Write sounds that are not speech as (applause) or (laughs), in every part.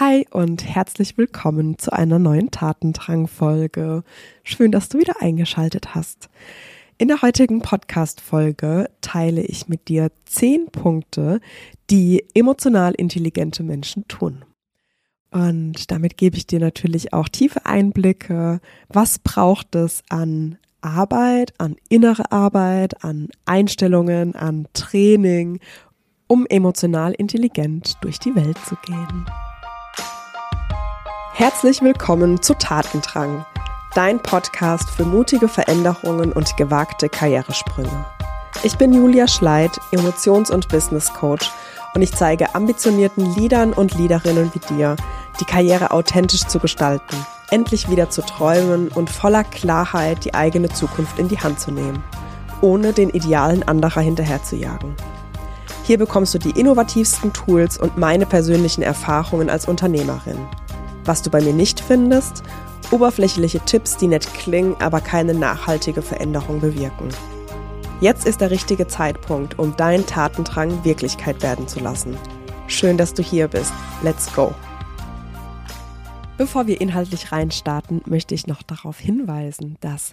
Hi und herzlich willkommen zu einer neuen Tatendrang-Folge. Schön, dass du wieder eingeschaltet hast. In der heutigen Podcast-Folge teile ich mit dir zehn Punkte, die emotional intelligente Menschen tun. Und damit gebe ich dir natürlich auch tiefe Einblicke. Was braucht es an Arbeit, an innere Arbeit, an Einstellungen, an Training, um emotional intelligent durch die Welt zu gehen? Herzlich willkommen zu Tatendrang, dein Podcast für mutige Veränderungen und gewagte Karrieresprünge. Ich bin Julia Schleid, Emotions- und Business Coach und ich zeige ambitionierten Leadern und Leaderinnen wie dir, die Karriere authentisch zu gestalten, endlich wieder zu träumen und voller Klarheit die eigene Zukunft in die Hand zu nehmen, ohne den Idealen anderer hinterherzujagen. Hier bekommst du die innovativsten Tools und meine persönlichen Erfahrungen als Unternehmerin. Was du bei mir nicht findest, oberflächliche Tipps, die nett klingen, aber keine nachhaltige Veränderung bewirken. Jetzt ist der richtige Zeitpunkt, um deinen Tatendrang Wirklichkeit werden zu lassen. Schön, dass du hier bist. Let's go! Bevor wir inhaltlich reinstarten, möchte ich noch darauf hinweisen, dass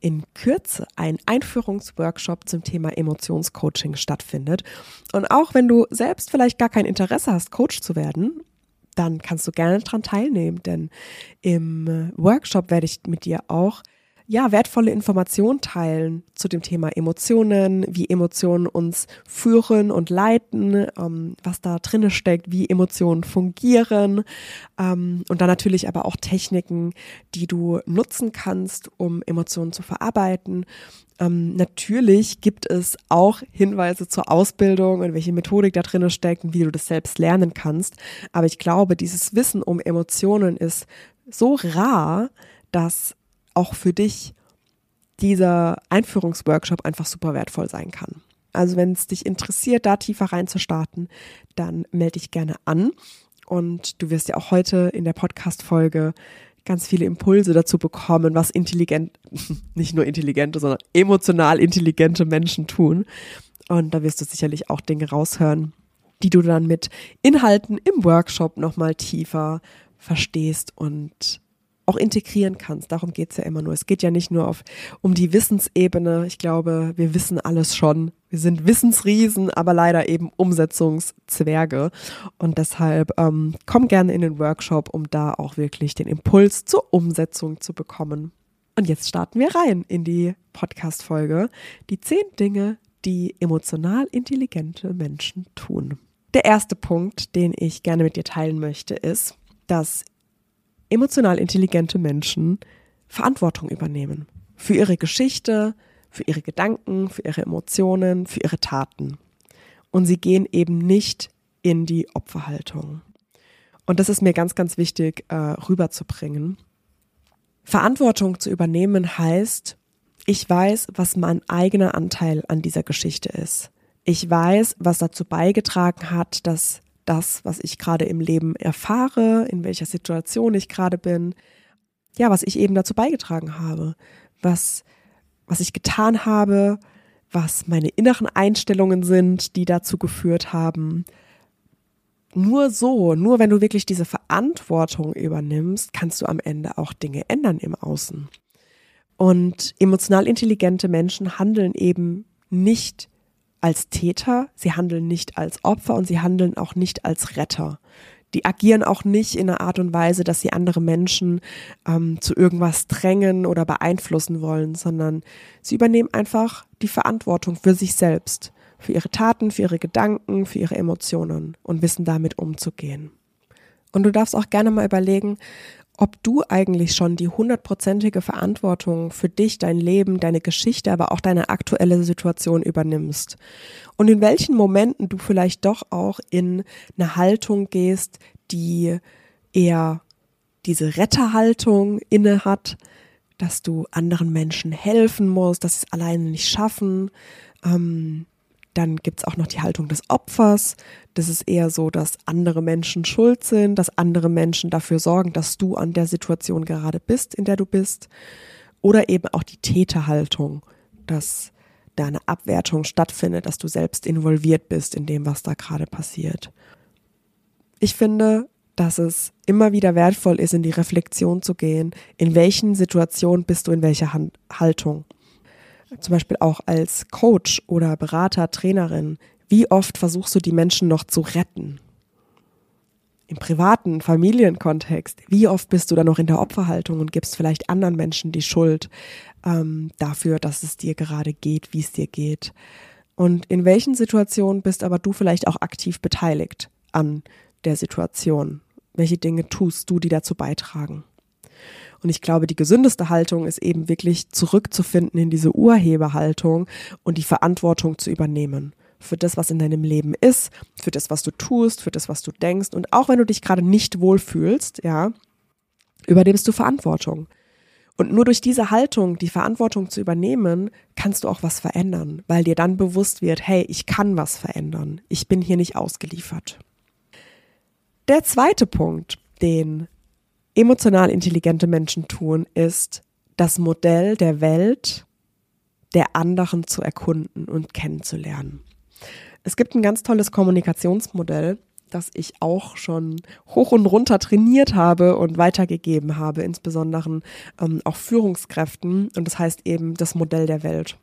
in Kürze ein Einführungsworkshop zum Thema Emotionscoaching stattfindet. Und auch wenn du selbst vielleicht gar kein Interesse hast, Coach zu werden, dann kannst du gerne daran teilnehmen, denn im äh, Workshop werde ich mit dir auch ja, wertvolle Informationen teilen zu dem Thema Emotionen, wie Emotionen uns führen und leiten, ähm, was da drinne steckt, wie Emotionen fungieren ähm, und dann natürlich aber auch Techniken, die du nutzen kannst, um Emotionen zu verarbeiten. Ähm, natürlich gibt es auch Hinweise zur Ausbildung und welche Methodik da drinne steckt und wie du das selbst lernen kannst. Aber ich glaube, dieses Wissen um Emotionen ist so rar, dass auch für dich dieser Einführungsworkshop einfach super wertvoll sein kann. Also wenn es dich interessiert, da tiefer reinzustarten, dann melde dich gerne an. Und du wirst ja auch heute in der Podcast-Folge ganz viele Impulse dazu bekommen, was intelligent, (laughs) nicht nur intelligente, sondern emotional intelligente Menschen tun. Und da wirst du sicherlich auch Dinge raushören, die du dann mit Inhalten im Workshop nochmal tiefer verstehst und auch integrieren kannst. Darum geht es ja immer nur. Es geht ja nicht nur auf, um die Wissensebene. Ich glaube, wir wissen alles schon. Wir sind Wissensriesen, aber leider eben Umsetzungszwerge. Und deshalb ähm, komm gerne in den Workshop, um da auch wirklich den Impuls zur Umsetzung zu bekommen. Und jetzt starten wir rein in die Podcast-Folge. Die zehn Dinge, die emotional intelligente Menschen tun. Der erste Punkt, den ich gerne mit dir teilen möchte, ist, dass emotional intelligente Menschen Verantwortung übernehmen. Für ihre Geschichte, für ihre Gedanken, für ihre Emotionen, für ihre Taten. Und sie gehen eben nicht in die Opferhaltung. Und das ist mir ganz, ganz wichtig äh, rüberzubringen. Verantwortung zu übernehmen heißt, ich weiß, was mein eigener Anteil an dieser Geschichte ist. Ich weiß, was dazu beigetragen hat, dass das, was ich gerade im Leben erfahre, in welcher Situation ich gerade bin, ja, was ich eben dazu beigetragen habe, was, was ich getan habe, was meine inneren Einstellungen sind, die dazu geführt haben. Nur so, nur wenn du wirklich diese Verantwortung übernimmst, kannst du am Ende auch Dinge ändern im Außen. Und emotional intelligente Menschen handeln eben nicht als Täter, sie handeln nicht als Opfer und sie handeln auch nicht als Retter. Die agieren auch nicht in einer Art und Weise, dass sie andere Menschen ähm, zu irgendwas drängen oder beeinflussen wollen, sondern sie übernehmen einfach die Verantwortung für sich selbst, für ihre Taten, für ihre Gedanken, für ihre Emotionen und wissen damit umzugehen. Und du darfst auch gerne mal überlegen, ob du eigentlich schon die hundertprozentige Verantwortung für dich, dein Leben, deine Geschichte, aber auch deine aktuelle Situation übernimmst. Und in welchen Momenten du vielleicht doch auch in eine Haltung gehst, die eher diese Retterhaltung inne hat, dass du anderen Menschen helfen musst, dass sie es alleine nicht schaffen, ähm, dann gibt's auch noch die Haltung des Opfers. Das ist eher so, dass andere Menschen schuld sind, dass andere Menschen dafür sorgen, dass du an der Situation gerade bist, in der du bist. Oder eben auch die Täterhaltung, dass da eine Abwertung stattfindet, dass du selbst involviert bist in dem, was da gerade passiert. Ich finde, dass es immer wieder wertvoll ist, in die Reflexion zu gehen. In welchen Situationen bist du in welcher Haltung? Zum Beispiel auch als Coach oder Berater, Trainerin. Wie oft versuchst du die Menschen noch zu retten? Im privaten Familienkontext, wie oft bist du da noch in der Opferhaltung und gibst vielleicht anderen Menschen die Schuld ähm, dafür, dass es dir gerade geht, wie es dir geht? Und in welchen Situationen bist aber du vielleicht auch aktiv beteiligt an der Situation? Welche Dinge tust du, die dazu beitragen? Und ich glaube, die gesündeste Haltung ist eben wirklich zurückzufinden in diese Urheberhaltung und die Verantwortung zu übernehmen. Für das, was in deinem Leben ist, für das, was du tust, für das, was du denkst. Und auch wenn du dich gerade nicht wohlfühlst, ja, übernimmst du Verantwortung. Und nur durch diese Haltung, die Verantwortung zu übernehmen, kannst du auch was verändern, weil dir dann bewusst wird, hey, ich kann was verändern. Ich bin hier nicht ausgeliefert. Der zweite Punkt, den emotional intelligente Menschen tun, ist, das Modell der Welt der anderen zu erkunden und kennenzulernen. Es gibt ein ganz tolles Kommunikationsmodell, das ich auch schon hoch und runter trainiert habe und weitergegeben habe, insbesondere ähm, auch Führungskräften. Und das heißt eben das Modell der Welt.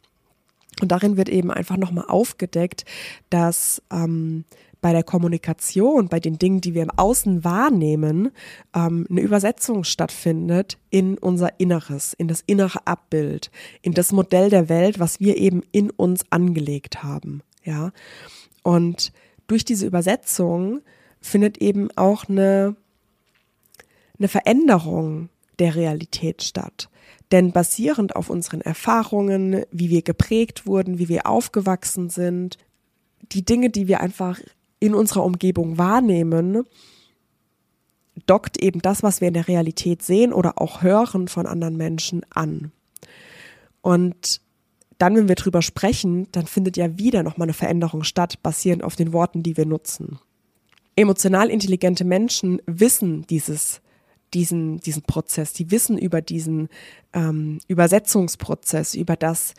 Und darin wird eben einfach nochmal aufgedeckt, dass ähm, bei der Kommunikation, bei den Dingen, die wir im Außen wahrnehmen, ähm, eine Übersetzung stattfindet in unser Inneres, in das innere Abbild, in das Modell der Welt, was wir eben in uns angelegt haben. Ja. Und durch diese Übersetzung findet eben auch eine, eine Veränderung der Realität statt. Denn basierend auf unseren Erfahrungen, wie wir geprägt wurden, wie wir aufgewachsen sind, die Dinge, die wir einfach in unserer Umgebung wahrnehmen, dockt eben das, was wir in der Realität sehen oder auch hören von anderen Menschen an. Und dann, wenn wir drüber sprechen, dann findet ja wieder nochmal eine Veränderung statt, basierend auf den Worten, die wir nutzen. Emotional intelligente Menschen wissen dieses, diesen, diesen Prozess, die wissen über diesen ähm, Übersetzungsprozess, über das,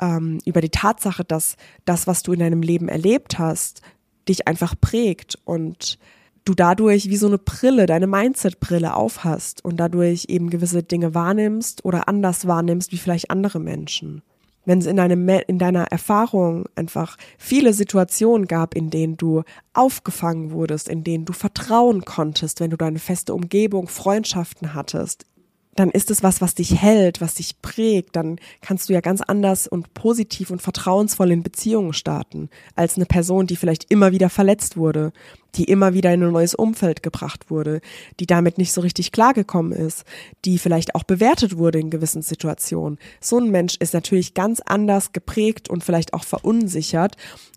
ähm, über die Tatsache, dass das, was du in deinem Leben erlebt hast, dich einfach prägt und du dadurch wie so eine Brille, deine Mindset-Brille aufhast und dadurch eben gewisse Dinge wahrnimmst oder anders wahrnimmst wie vielleicht andere Menschen. Wenn es in, deinem, in deiner Erfahrung einfach viele Situationen gab, in denen du aufgefangen wurdest, in denen du vertrauen konntest, wenn du deine feste Umgebung, Freundschaften hattest, dann ist es was, was dich hält, was dich prägt, dann kannst du ja ganz anders und positiv und vertrauensvoll in Beziehungen starten, als eine Person, die vielleicht immer wieder verletzt wurde, die immer wieder in ein neues Umfeld gebracht wurde, die damit nicht so richtig klargekommen ist, die vielleicht auch bewertet wurde in gewissen Situationen. So ein Mensch ist natürlich ganz anders geprägt und vielleicht auch verunsichert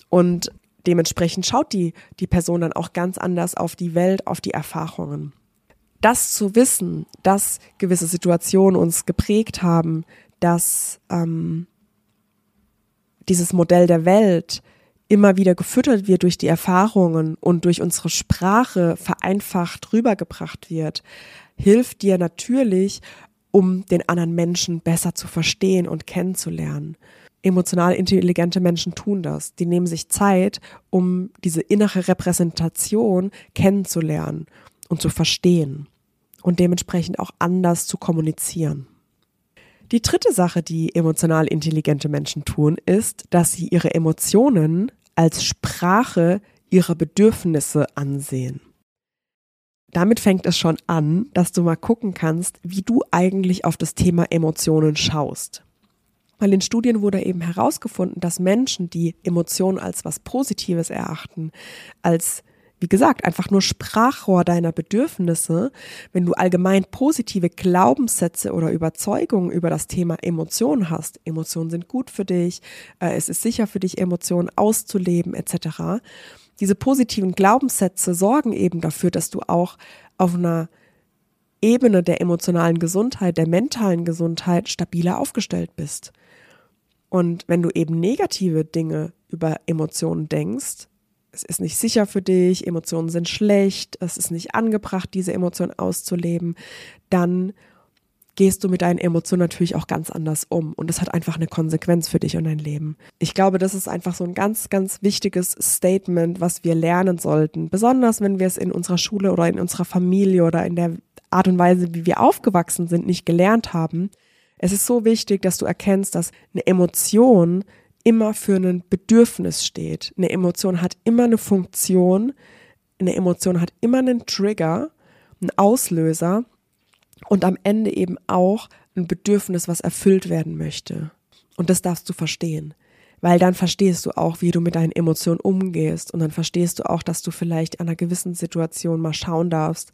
und dementsprechend schaut die, die Person dann auch ganz anders auf die Welt, auf die Erfahrungen das zu wissen, dass gewisse Situationen uns geprägt haben, dass ähm, dieses Modell der Welt immer wieder gefüttert wird durch die Erfahrungen und durch unsere Sprache vereinfacht rübergebracht wird, hilft dir natürlich, um den anderen Menschen besser zu verstehen und kennenzulernen. Emotional intelligente Menschen tun das. Die nehmen sich Zeit, um diese innere Repräsentation kennenzulernen und zu verstehen und dementsprechend auch anders zu kommunizieren. Die dritte Sache, die emotional intelligente Menschen tun, ist, dass sie ihre Emotionen als Sprache ihrer Bedürfnisse ansehen. Damit fängt es schon an, dass du mal gucken kannst, wie du eigentlich auf das Thema Emotionen schaust. Weil in Studien wurde eben herausgefunden, dass Menschen, die Emotionen als was Positives erachten, als wie gesagt, einfach nur Sprachrohr deiner Bedürfnisse, wenn du allgemein positive Glaubenssätze oder Überzeugungen über das Thema Emotionen hast, Emotionen sind gut für dich, äh, es ist sicher für dich, Emotionen auszuleben, etc. Diese positiven Glaubenssätze sorgen eben dafür, dass du auch auf einer Ebene der emotionalen Gesundheit, der mentalen Gesundheit stabiler aufgestellt bist. Und wenn du eben negative Dinge über Emotionen denkst, es ist nicht sicher für dich, Emotionen sind schlecht, es ist nicht angebracht, diese Emotionen auszuleben, dann gehst du mit deinen Emotionen natürlich auch ganz anders um. Und das hat einfach eine Konsequenz für dich und dein Leben. Ich glaube, das ist einfach so ein ganz, ganz wichtiges Statement, was wir lernen sollten. Besonders wenn wir es in unserer Schule oder in unserer Familie oder in der Art und Weise, wie wir aufgewachsen sind, nicht gelernt haben. Es ist so wichtig, dass du erkennst, dass eine Emotion immer für ein Bedürfnis steht. Eine Emotion hat immer eine Funktion. Eine Emotion hat immer einen Trigger, einen Auslöser und am Ende eben auch ein Bedürfnis, was erfüllt werden möchte. Und das darfst du verstehen. Weil dann verstehst du auch, wie du mit deinen Emotionen umgehst. Und dann verstehst du auch, dass du vielleicht an einer gewissen Situation mal schauen darfst,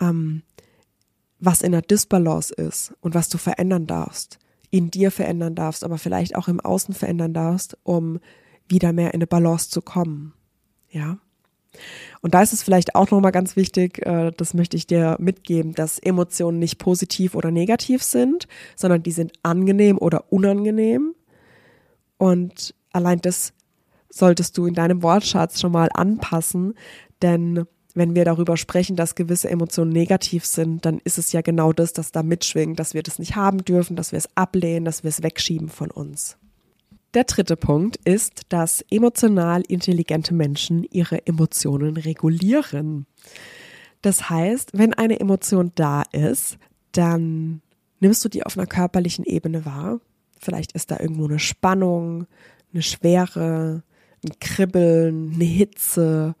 ähm, was in der Disbalance ist und was du verändern darfst. In dir verändern darfst, aber vielleicht auch im Außen verändern darfst, um wieder mehr in eine Balance zu kommen. Ja. Und da ist es vielleicht auch nochmal ganz wichtig, äh, das möchte ich dir mitgeben, dass Emotionen nicht positiv oder negativ sind, sondern die sind angenehm oder unangenehm. Und allein das solltest du in deinem Wortschatz schon mal anpassen, denn wenn wir darüber sprechen, dass gewisse Emotionen negativ sind, dann ist es ja genau das, das da mitschwingt, dass wir das nicht haben dürfen, dass wir es ablehnen, dass wir es wegschieben von uns. Der dritte Punkt ist, dass emotional intelligente Menschen ihre Emotionen regulieren. Das heißt, wenn eine Emotion da ist, dann nimmst du die auf einer körperlichen Ebene wahr. Vielleicht ist da irgendwo eine Spannung, eine Schwere, ein Kribbeln, eine Hitze.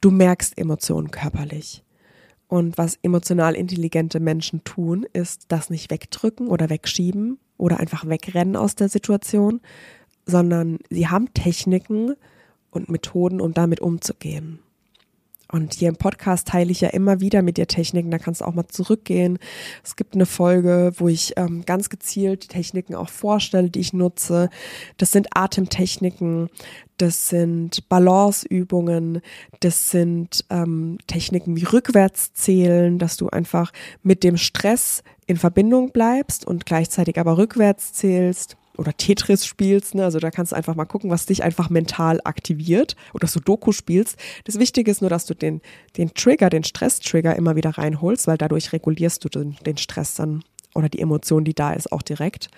Du merkst Emotionen körperlich. Und was emotional intelligente Menschen tun, ist das nicht wegdrücken oder wegschieben, oder einfach wegrennen aus der Situation, sondern sie haben Techniken und Methoden, um damit umzugehen. Und hier im Podcast teile ich ja immer wieder mit dir Techniken, da kannst du auch mal zurückgehen. Es gibt eine Folge, wo ich ähm, ganz gezielt Techniken auch vorstelle, die ich nutze. Das sind Atemtechniken, das sind Balanceübungen, das sind ähm, Techniken wie Rückwärtszählen, dass du einfach mit dem Stress in Verbindung bleibst und gleichzeitig aber rückwärts zählst oder Tetris spielst, ne? also da kannst du einfach mal gucken, was dich einfach mental aktiviert oder Sudoku spielst. Das Wichtige ist nur, dass du den, den Trigger, den Stress-Trigger immer wieder reinholst, weil dadurch regulierst du den, den Stress dann oder die Emotion, die da ist, auch direkt.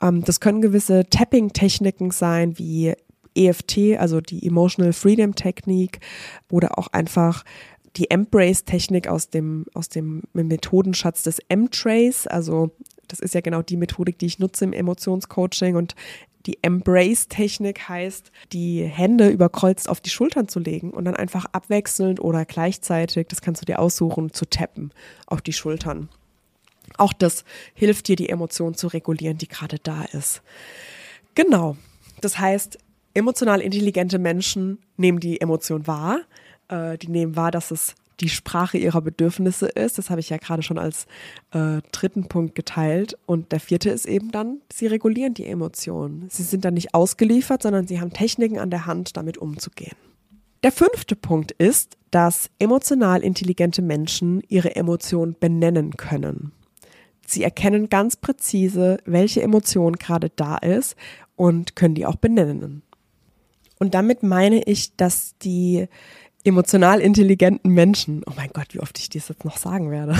Ähm, das können gewisse Tapping-Techniken sein, wie EFT, also die Emotional Freedom Technik oder auch einfach die Embrace-Technik aus dem, aus dem Methodenschatz des M-Trace, also das ist ja genau die Methodik, die ich nutze im Emotionscoaching und die Embrace-Technik heißt, die Hände überkreuzt auf die Schultern zu legen und dann einfach abwechselnd oder gleichzeitig, das kannst du dir aussuchen, zu tappen auf die Schultern. Auch das hilft dir, die Emotion zu regulieren, die gerade da ist. Genau. Das heißt, emotional intelligente Menschen nehmen die Emotion wahr. Äh, die nehmen wahr, dass es die Sprache ihrer Bedürfnisse ist. Das habe ich ja gerade schon als äh, dritten Punkt geteilt. Und der vierte ist eben dann, sie regulieren die Emotionen. Sie sind dann nicht ausgeliefert, sondern sie haben Techniken an der Hand, damit umzugehen. Der fünfte Punkt ist, dass emotional intelligente Menschen ihre Emotionen benennen können. Sie erkennen ganz präzise, welche Emotion gerade da ist und können die auch benennen. Und damit meine ich, dass die emotional intelligenten Menschen, oh mein Gott, wie oft ich dies jetzt noch sagen werde.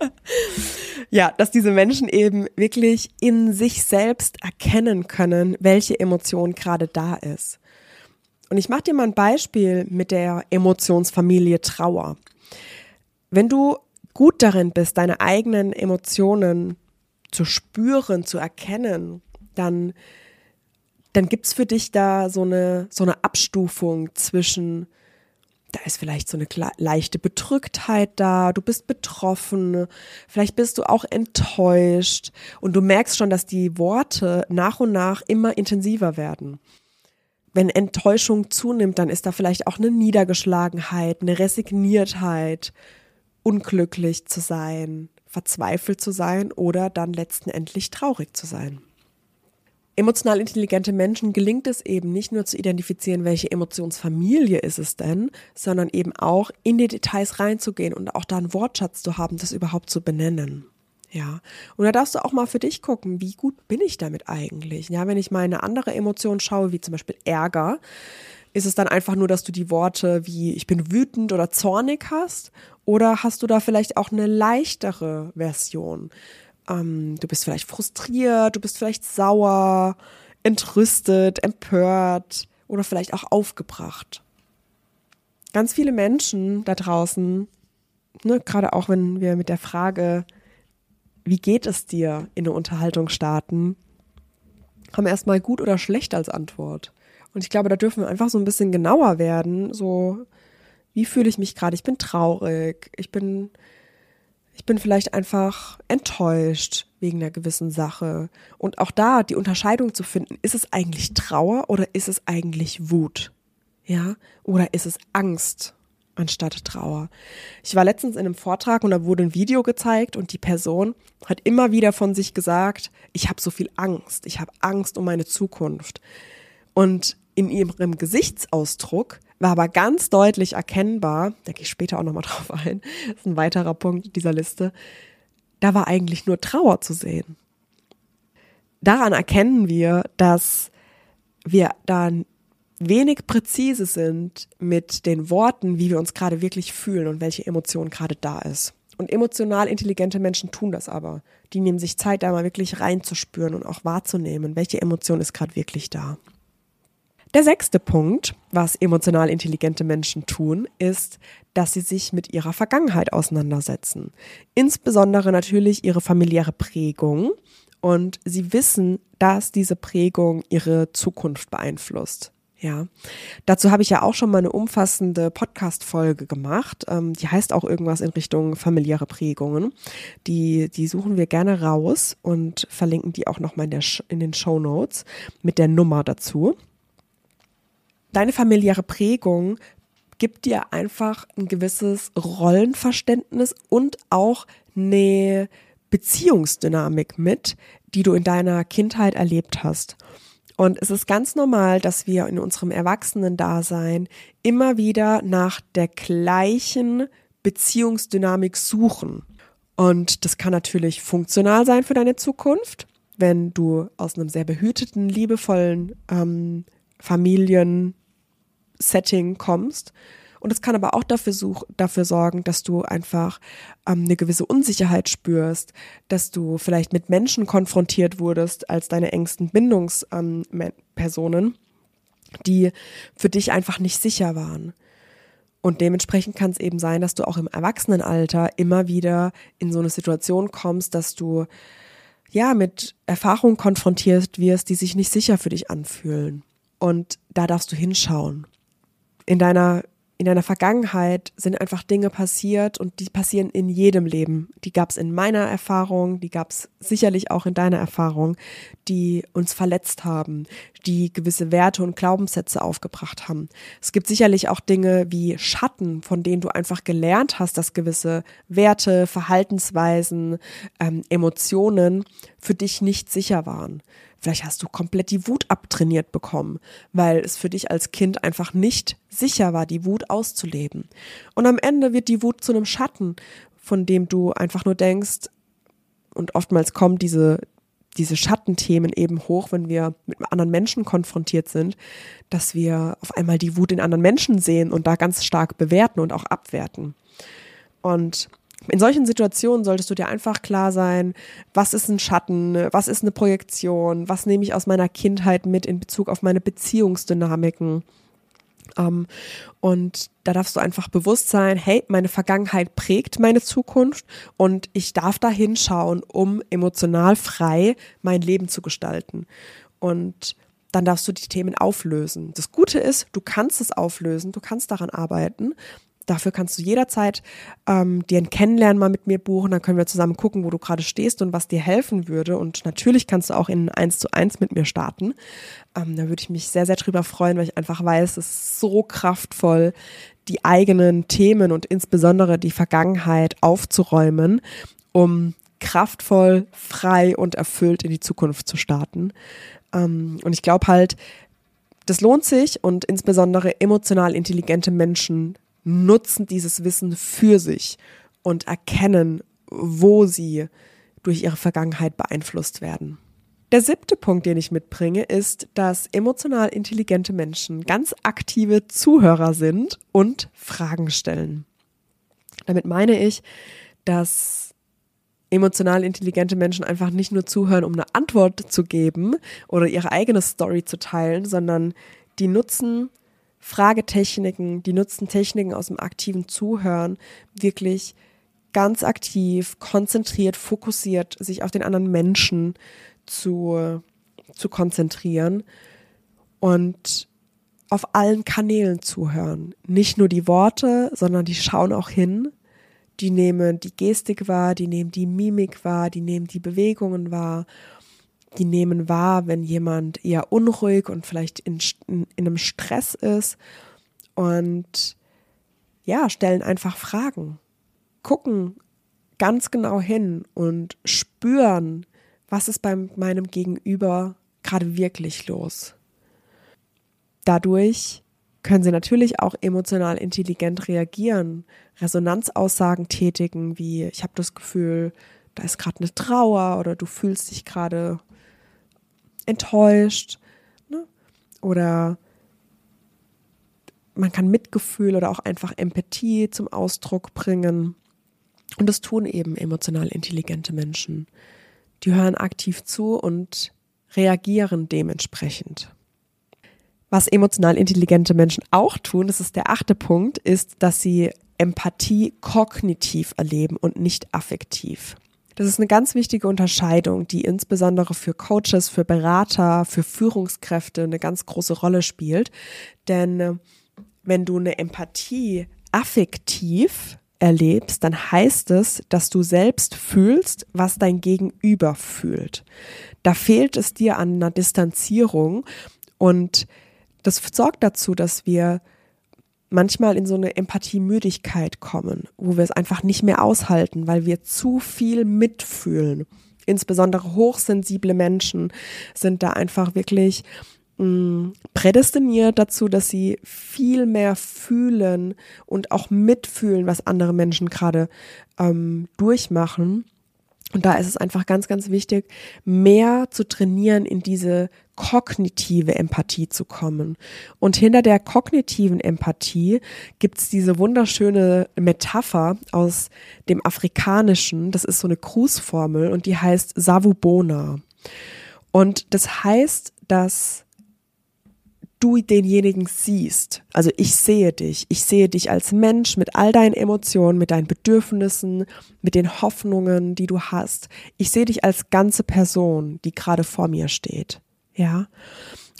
(laughs) ja, dass diese Menschen eben wirklich in sich selbst erkennen können, welche Emotion gerade da ist. Und ich mache dir mal ein Beispiel mit der Emotionsfamilie Trauer. Wenn du gut darin bist, deine eigenen Emotionen zu spüren, zu erkennen, dann, dann gibt's für dich da so eine, so eine Abstufung zwischen da ist vielleicht so eine leichte Bedrücktheit da, du bist betroffen, vielleicht bist du auch enttäuscht und du merkst schon, dass die Worte nach und nach immer intensiver werden. Wenn Enttäuschung zunimmt, dann ist da vielleicht auch eine Niedergeschlagenheit, eine Resigniertheit, unglücklich zu sein, verzweifelt zu sein oder dann letztendlich traurig zu sein emotional intelligente Menschen gelingt es eben nicht nur zu identifizieren, welche Emotionsfamilie ist es denn, sondern eben auch in die Details reinzugehen und auch da einen Wortschatz zu haben, das überhaupt zu benennen. Ja, und da darfst du auch mal für dich gucken, wie gut bin ich damit eigentlich? Ja, wenn ich mal eine andere Emotion schaue, wie zum Beispiel Ärger, ist es dann einfach nur, dass du die Worte wie ich bin wütend oder zornig hast? Oder hast du da vielleicht auch eine leichtere Version? Ähm, du bist vielleicht frustriert, du bist vielleicht sauer, entrüstet, empört oder vielleicht auch aufgebracht. Ganz viele Menschen da draußen, ne, gerade auch wenn wir mit der Frage, wie geht es dir, in eine Unterhaltung starten, haben erstmal gut oder schlecht als Antwort. Und ich glaube, da dürfen wir einfach so ein bisschen genauer werden. So, wie fühle ich mich gerade? Ich bin traurig. Ich bin, ich bin vielleicht einfach enttäuscht wegen einer gewissen Sache. Und auch da die Unterscheidung zu finden, ist es eigentlich Trauer oder ist es eigentlich Wut? Ja? Oder ist es Angst? anstatt Trauer. Ich war letztens in einem Vortrag und da wurde ein Video gezeigt und die Person hat immer wieder von sich gesagt, ich habe so viel Angst, ich habe Angst um meine Zukunft. Und in ihrem Gesichtsausdruck war aber ganz deutlich erkennbar, da gehe ich später auch nochmal (laughs) drauf ein, das ist ein weiterer Punkt dieser Liste, da war eigentlich nur Trauer zu sehen. Daran erkennen wir, dass wir dann wenig präzise sind mit den Worten, wie wir uns gerade wirklich fühlen und welche Emotion gerade da ist. Und emotional intelligente Menschen tun das aber. Die nehmen sich Zeit, da mal wirklich reinzuspüren und auch wahrzunehmen, welche Emotion ist gerade wirklich da. Der sechste Punkt, was emotional intelligente Menschen tun, ist, dass sie sich mit ihrer Vergangenheit auseinandersetzen. Insbesondere natürlich ihre familiäre Prägung. Und sie wissen, dass diese Prägung ihre Zukunft beeinflusst. Ja, dazu habe ich ja auch schon mal eine umfassende Podcast-Folge gemacht. Ähm, die heißt auch irgendwas in Richtung familiäre Prägungen. Die, die suchen wir gerne raus und verlinken die auch nochmal in, in den Show Notes mit der Nummer dazu. Deine familiäre Prägung gibt dir einfach ein gewisses Rollenverständnis und auch eine Beziehungsdynamik mit, die du in deiner Kindheit erlebt hast. Und es ist ganz normal, dass wir in unserem Erwachsenen-Dasein immer wieder nach der gleichen Beziehungsdynamik suchen. Und das kann natürlich funktional sein für deine Zukunft, wenn du aus einem sehr behüteten, liebevollen ähm, Familiensetting kommst. Und es kann aber auch dafür, such, dafür sorgen, dass du einfach ähm, eine gewisse Unsicherheit spürst, dass du vielleicht mit Menschen konfrontiert wurdest als deine engsten Bindungspersonen, ähm, die für dich einfach nicht sicher waren. Und dementsprechend kann es eben sein, dass du auch im Erwachsenenalter immer wieder in so eine Situation kommst, dass du ja mit Erfahrungen konfrontiert wirst, die sich nicht sicher für dich anfühlen. Und da darfst du hinschauen. In deiner in deiner Vergangenheit sind einfach Dinge passiert und die passieren in jedem Leben. Die gab es in meiner Erfahrung, die gab es sicherlich auch in deiner Erfahrung, die uns verletzt haben, die gewisse Werte und Glaubenssätze aufgebracht haben. Es gibt sicherlich auch Dinge wie Schatten, von denen du einfach gelernt hast, dass gewisse Werte, Verhaltensweisen, ähm, Emotionen für dich nicht sicher waren. Vielleicht hast du komplett die Wut abtrainiert bekommen, weil es für dich als Kind einfach nicht sicher war, die Wut auszuleben. Und am Ende wird die Wut zu einem Schatten, von dem du einfach nur denkst, und oftmals kommen diese, diese Schattenthemen eben hoch, wenn wir mit anderen Menschen konfrontiert sind, dass wir auf einmal die Wut in anderen Menschen sehen und da ganz stark bewerten und auch abwerten. Und in solchen Situationen solltest du dir einfach klar sein, was ist ein Schatten, was ist eine Projektion, was nehme ich aus meiner Kindheit mit in Bezug auf meine Beziehungsdynamiken. Ähm, und da darfst du einfach bewusst sein, hey, meine Vergangenheit prägt meine Zukunft und ich darf da hinschauen, um emotional frei mein Leben zu gestalten. Und dann darfst du die Themen auflösen. Das Gute ist, du kannst es auflösen, du kannst daran arbeiten Dafür kannst du jederzeit ähm, dir ein Kennenlernen mal mit mir buchen. Dann können wir zusammen gucken, wo du gerade stehst und was dir helfen würde. Und natürlich kannst du auch in eins zu eins mit mir starten. Ähm, da würde ich mich sehr, sehr drüber freuen, weil ich einfach weiß, es ist so kraftvoll, die eigenen Themen und insbesondere die Vergangenheit aufzuräumen, um kraftvoll, frei und erfüllt in die Zukunft zu starten. Ähm, und ich glaube halt, das lohnt sich und insbesondere emotional intelligente Menschen nutzen dieses Wissen für sich und erkennen, wo sie durch ihre Vergangenheit beeinflusst werden. Der siebte Punkt, den ich mitbringe, ist, dass emotional intelligente Menschen ganz aktive Zuhörer sind und Fragen stellen. Damit meine ich, dass emotional intelligente Menschen einfach nicht nur zuhören, um eine Antwort zu geben oder ihre eigene Story zu teilen, sondern die nutzen Fragetechniken, die nutzen Techniken aus dem aktiven Zuhören, wirklich ganz aktiv, konzentriert, fokussiert, sich auf den anderen Menschen zu, zu konzentrieren und auf allen Kanälen zuhören. Nicht nur die Worte, sondern die schauen auch hin. Die nehmen die Gestik wahr, die nehmen die Mimik wahr, die nehmen die Bewegungen wahr die nehmen wahr, wenn jemand eher unruhig und vielleicht in, in, in einem Stress ist und ja, stellen einfach Fragen, gucken ganz genau hin und spüren, was ist bei meinem Gegenüber gerade wirklich los. Dadurch können sie natürlich auch emotional intelligent reagieren, Resonanzaussagen tätigen, wie ich habe das Gefühl, da ist gerade eine Trauer oder du fühlst dich gerade enttäuscht. Ne? Oder man kann Mitgefühl oder auch einfach Empathie zum Ausdruck bringen. Und das tun eben emotional intelligente Menschen. Die hören aktiv zu und reagieren dementsprechend. Was emotional intelligente Menschen auch tun, das ist der achte Punkt, ist, dass sie Empathie kognitiv erleben und nicht affektiv. Das ist eine ganz wichtige Unterscheidung, die insbesondere für Coaches, für Berater, für Führungskräfte eine ganz große Rolle spielt. Denn äh, wenn du eine Empathie affektiv erlebst, dann heißt es, dass du selbst fühlst, was dein Gegenüber fühlt. Da fehlt es dir an einer Distanzierung und das sorgt dazu, dass wir manchmal in so eine Empathiemüdigkeit kommen, wo wir es einfach nicht mehr aushalten, weil wir zu viel mitfühlen. Insbesondere hochsensible Menschen sind da einfach wirklich mm, prädestiniert dazu, dass sie viel mehr fühlen und auch mitfühlen, was andere Menschen gerade ähm, durchmachen. Und da ist es einfach ganz, ganz wichtig, mehr zu trainieren, in diese kognitive Empathie zu kommen. Und hinter der kognitiven Empathie gibt's diese wunderschöne Metapher aus dem Afrikanischen. Das ist so eine Grußformel und die heißt Savubona. Und das heißt, dass du denjenigen siehst. Also ich sehe dich. Ich sehe dich als Mensch mit all deinen Emotionen, mit deinen Bedürfnissen, mit den Hoffnungen, die du hast. Ich sehe dich als ganze Person, die gerade vor mir steht. Ja.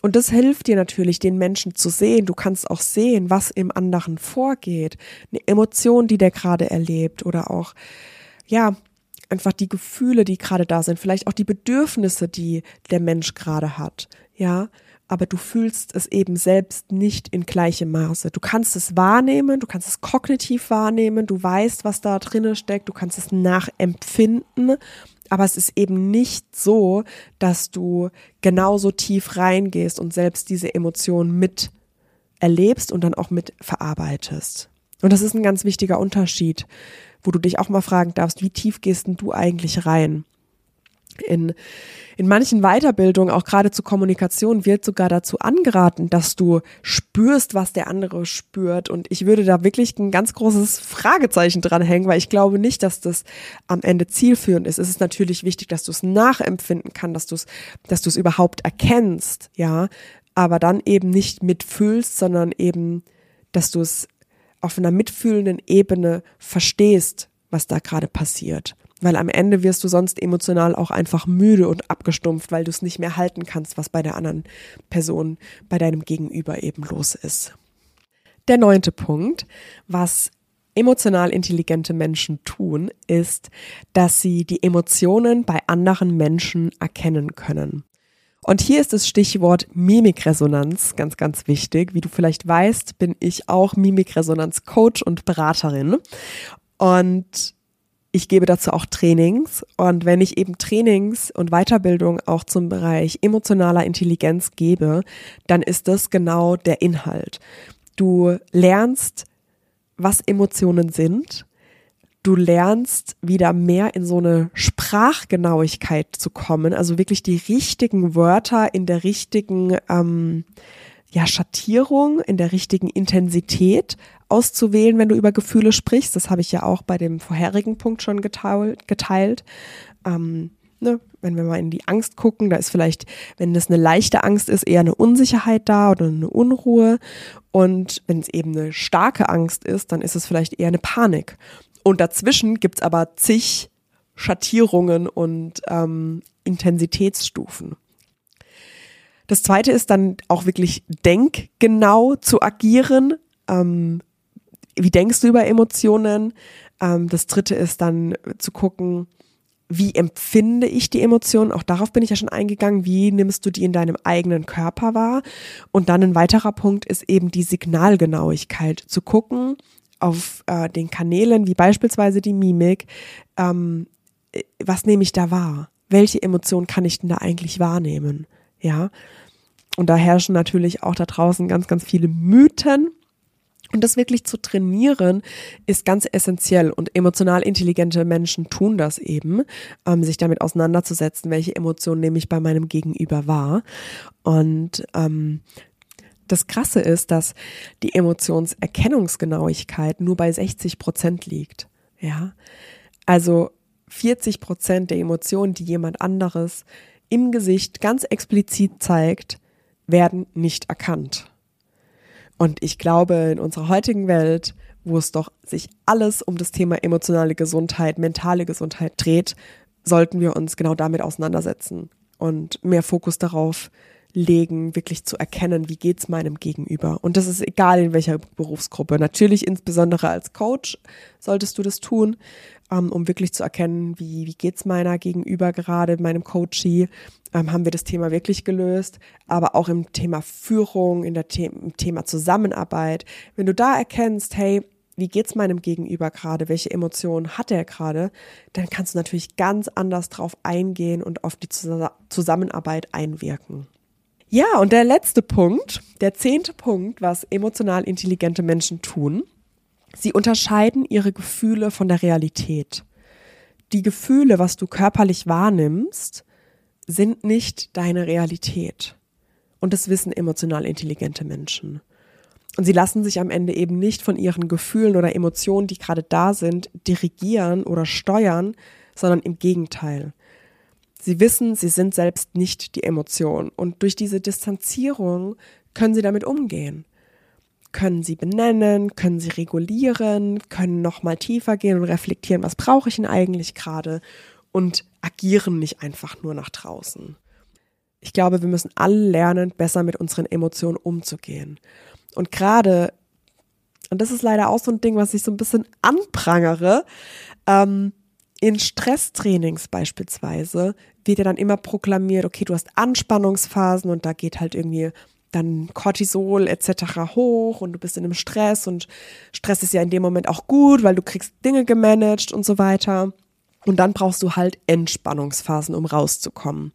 Und das hilft dir natürlich, den Menschen zu sehen. Du kannst auch sehen, was im anderen vorgeht. Eine Emotion, die der gerade erlebt oder auch, ja, einfach die Gefühle, die gerade da sind. Vielleicht auch die Bedürfnisse, die der Mensch gerade hat. Ja aber du fühlst es eben selbst nicht in gleichem Maße. Du kannst es wahrnehmen, du kannst es kognitiv wahrnehmen, du weißt, was da drinnen steckt, du kannst es nachempfinden, aber es ist eben nicht so, dass du genauso tief reingehst und selbst diese Emotion mit erlebst und dann auch mit verarbeitest. Und das ist ein ganz wichtiger Unterschied, wo du dich auch mal fragen darfst, wie tief gehst denn du eigentlich rein? In, in manchen Weiterbildungen, auch gerade zur Kommunikation, wird sogar dazu angeraten, dass du spürst, was der andere spürt. Und ich würde da wirklich ein ganz großes Fragezeichen dran hängen, weil ich glaube nicht, dass das am Ende zielführend ist. Es ist natürlich wichtig, dass du es nachempfinden kannst, dass du es, dass du es überhaupt erkennst, ja, aber dann eben nicht mitfühlst, sondern eben, dass du es auf einer mitfühlenden Ebene verstehst, was da gerade passiert. Weil am Ende wirst du sonst emotional auch einfach müde und abgestumpft, weil du es nicht mehr halten kannst, was bei der anderen Person, bei deinem Gegenüber eben los ist. Der neunte Punkt, was emotional intelligente Menschen tun, ist, dass sie die Emotionen bei anderen Menschen erkennen können. Und hier ist das Stichwort Mimikresonanz ganz, ganz wichtig. Wie du vielleicht weißt, bin ich auch Mimikresonanz-Coach und Beraterin. Und ich gebe dazu auch Trainings und wenn ich eben Trainings und Weiterbildung auch zum Bereich emotionaler Intelligenz gebe, dann ist das genau der Inhalt. Du lernst, was Emotionen sind. Du lernst wieder mehr in so eine Sprachgenauigkeit zu kommen, also wirklich die richtigen Wörter in der richtigen, ähm, ja, Schattierung in der richtigen Intensität auszuwählen, wenn du über Gefühle sprichst. Das habe ich ja auch bei dem vorherigen Punkt schon geteilt. geteilt. Ähm, ne? Wenn wir mal in die Angst gucken, da ist vielleicht, wenn es eine leichte Angst ist, eher eine Unsicherheit da oder eine Unruhe. Und wenn es eben eine starke Angst ist, dann ist es vielleicht eher eine Panik. Und dazwischen gibt es aber zig Schattierungen und ähm, Intensitätsstufen. Das zweite ist dann auch wirklich denkgenau zu agieren. Ähm, wie denkst du über Emotionen? Ähm, das dritte ist dann zu gucken, wie empfinde ich die Emotionen? Auch darauf bin ich ja schon eingegangen. Wie nimmst du die in deinem eigenen Körper wahr? Und dann ein weiterer Punkt ist eben die Signalgenauigkeit. Zu gucken auf äh, den Kanälen, wie beispielsweise die Mimik, ähm, äh, was nehme ich da wahr? Welche Emotionen kann ich denn da eigentlich wahrnehmen? Ja. Und da herrschen natürlich auch da draußen ganz, ganz viele Mythen. Und das wirklich zu trainieren ist ganz essentiell und emotional intelligente Menschen tun das eben, ähm, sich damit auseinanderzusetzen, welche Emotionen nehme ich bei meinem Gegenüber wahr. Und ähm, das Krasse ist, dass die Emotionserkennungsgenauigkeit nur bei 60 Prozent liegt. Ja, also 40 Prozent der Emotionen, die jemand anderes im Gesicht ganz explizit zeigt, werden nicht erkannt. Und ich glaube, in unserer heutigen Welt, wo es doch sich alles um das Thema emotionale Gesundheit, mentale Gesundheit dreht, sollten wir uns genau damit auseinandersetzen und mehr Fokus darauf legen, wirklich zu erkennen, wie geht's meinem Gegenüber. Und das ist egal in welcher Berufsgruppe. Natürlich insbesondere als Coach solltest du das tun, ähm, um wirklich zu erkennen, wie, wie geht's meiner Gegenüber gerade, meinem Coachie. Ähm, haben wir das Thema wirklich gelöst? Aber auch im Thema Führung, in der The im Thema Zusammenarbeit. Wenn du da erkennst, hey, wie geht's meinem Gegenüber gerade? Welche Emotionen hat er gerade? Dann kannst du natürlich ganz anders drauf eingehen und auf die Zusammenarbeit einwirken. Ja, und der letzte Punkt, der zehnte Punkt, was emotional intelligente Menschen tun, sie unterscheiden ihre Gefühle von der Realität. Die Gefühle, was du körperlich wahrnimmst, sind nicht deine Realität. Und das wissen emotional intelligente Menschen. Und sie lassen sich am Ende eben nicht von ihren Gefühlen oder Emotionen, die gerade da sind, dirigieren oder steuern, sondern im Gegenteil. Sie wissen, sie sind selbst nicht die Emotion. Und durch diese Distanzierung können sie damit umgehen. Können sie benennen, können sie regulieren, können nochmal tiefer gehen und reflektieren, was brauche ich denn eigentlich gerade und agieren nicht einfach nur nach draußen. Ich glaube, wir müssen alle lernen, besser mit unseren Emotionen umzugehen. Und gerade, und das ist leider auch so ein Ding, was ich so ein bisschen anprangere, ähm, in Stresstrainings beispielsweise wird ja dann immer proklamiert, okay, du hast Anspannungsphasen und da geht halt irgendwie dann Cortisol etc. hoch und du bist in einem Stress und Stress ist ja in dem Moment auch gut, weil du kriegst Dinge gemanagt und so weiter. Und dann brauchst du halt Entspannungsphasen, um rauszukommen.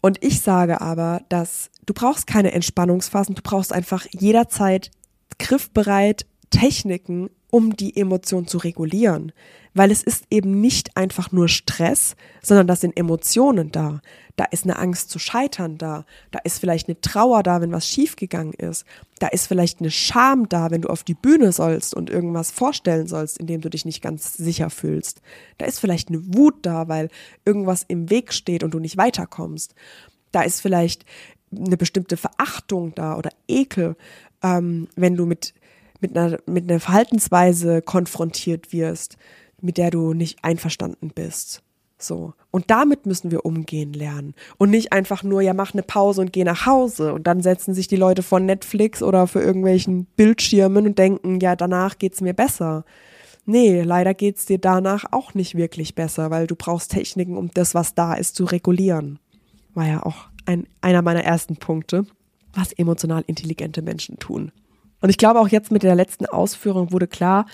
Und ich sage aber, dass du brauchst keine Entspannungsphasen, du brauchst einfach jederzeit griffbereit Techniken, um die Emotion zu regulieren weil es ist eben nicht einfach nur Stress, sondern da sind Emotionen da. Da ist eine Angst zu scheitern da. Da ist vielleicht eine Trauer da, wenn was schiefgegangen ist. Da ist vielleicht eine Scham da, wenn du auf die Bühne sollst und irgendwas vorstellen sollst, in dem du dich nicht ganz sicher fühlst. Da ist vielleicht eine Wut da, weil irgendwas im Weg steht und du nicht weiterkommst. Da ist vielleicht eine bestimmte Verachtung da oder Ekel, ähm, wenn du mit, mit, einer, mit einer Verhaltensweise konfrontiert wirst mit der du nicht einverstanden bist. So. Und damit müssen wir umgehen lernen. Und nicht einfach nur, ja, mach eine Pause und geh nach Hause. Und dann setzen sich die Leute vor Netflix oder für irgendwelchen Bildschirmen und denken, ja, danach geht's mir besser. Nee, leider geht's dir danach auch nicht wirklich besser, weil du brauchst Techniken, um das, was da ist, zu regulieren. War ja auch ein, einer meiner ersten Punkte, was emotional intelligente Menschen tun. Und ich glaube auch jetzt mit der letzten Ausführung wurde klar,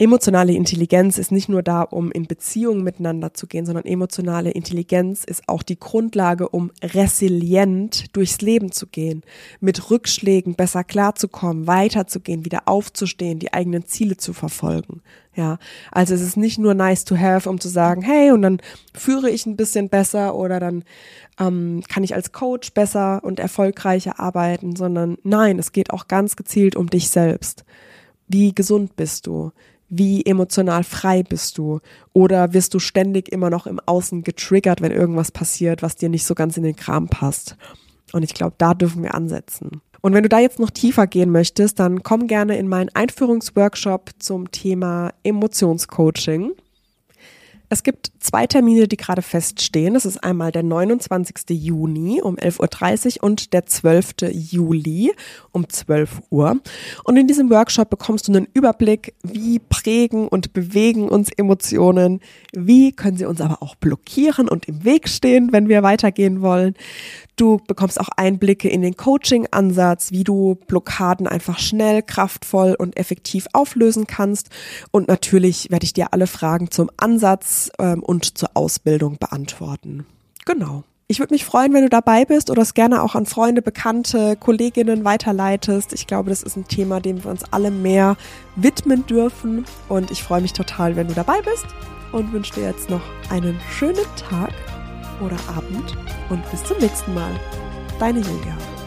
emotionale Intelligenz ist nicht nur da, um in Beziehungen miteinander zu gehen, sondern emotionale Intelligenz ist auch die Grundlage, um resilient durchs Leben zu gehen, mit Rückschlägen besser klarzukommen, weiterzugehen, wieder aufzustehen, die eigenen Ziele zu verfolgen. Ja, also es ist nicht nur nice to have, um zu sagen, hey, und dann führe ich ein bisschen besser oder dann ähm, kann ich als Coach besser und erfolgreicher arbeiten, sondern nein, es geht auch ganz gezielt um dich selbst. Wie gesund bist du? Wie emotional frei bist du? Oder wirst du ständig immer noch im Außen getriggert, wenn irgendwas passiert, was dir nicht so ganz in den Kram passt? Und ich glaube, da dürfen wir ansetzen. Und wenn du da jetzt noch tiefer gehen möchtest, dann komm gerne in meinen Einführungsworkshop zum Thema Emotionscoaching. Es gibt zwei Termine, die gerade feststehen. Das ist einmal der 29. Juni um 11.30 Uhr und der 12. Juli um 12 Uhr. Und in diesem Workshop bekommst du einen Überblick, wie prägen und bewegen uns Emotionen, wie können sie uns aber auch blockieren und im Weg stehen, wenn wir weitergehen wollen. Du bekommst auch Einblicke in den Coaching-Ansatz, wie du Blockaden einfach schnell, kraftvoll und effektiv auflösen kannst. Und natürlich werde ich dir alle Fragen zum Ansatz ähm, und zur Ausbildung beantworten. Genau. Ich würde mich freuen, wenn du dabei bist oder es gerne auch an Freunde, Bekannte, Kolleginnen weiterleitest. Ich glaube, das ist ein Thema, dem wir uns alle mehr widmen dürfen. Und ich freue mich total, wenn du dabei bist und wünsche dir jetzt noch einen schönen Tag oder Abend und bis zum nächsten Mal. Deine Julia.